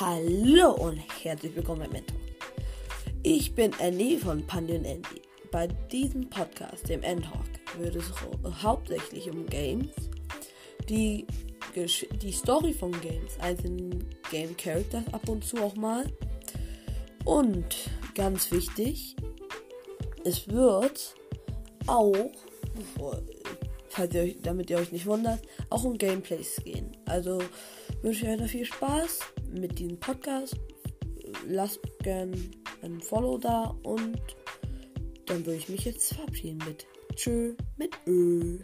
Hallo und herzlich willkommen beim Mentor. Ich bin Andy von Pandy und Andy. Bei diesem Podcast, dem Endtalk, wird es hauptsächlich um Games, die, die Story von Games, einzelnen Game Characters ab und zu auch mal. Und ganz wichtig, es wird auch, falls ihr euch, damit ihr euch nicht wundert, auch um Gameplays gehen. Also wünsche ich euch noch viel Spaß mit diesem Podcast. Lasst gerne ein Follow da und dann würde ich mich jetzt verabschieden mit Tschö mit Ö.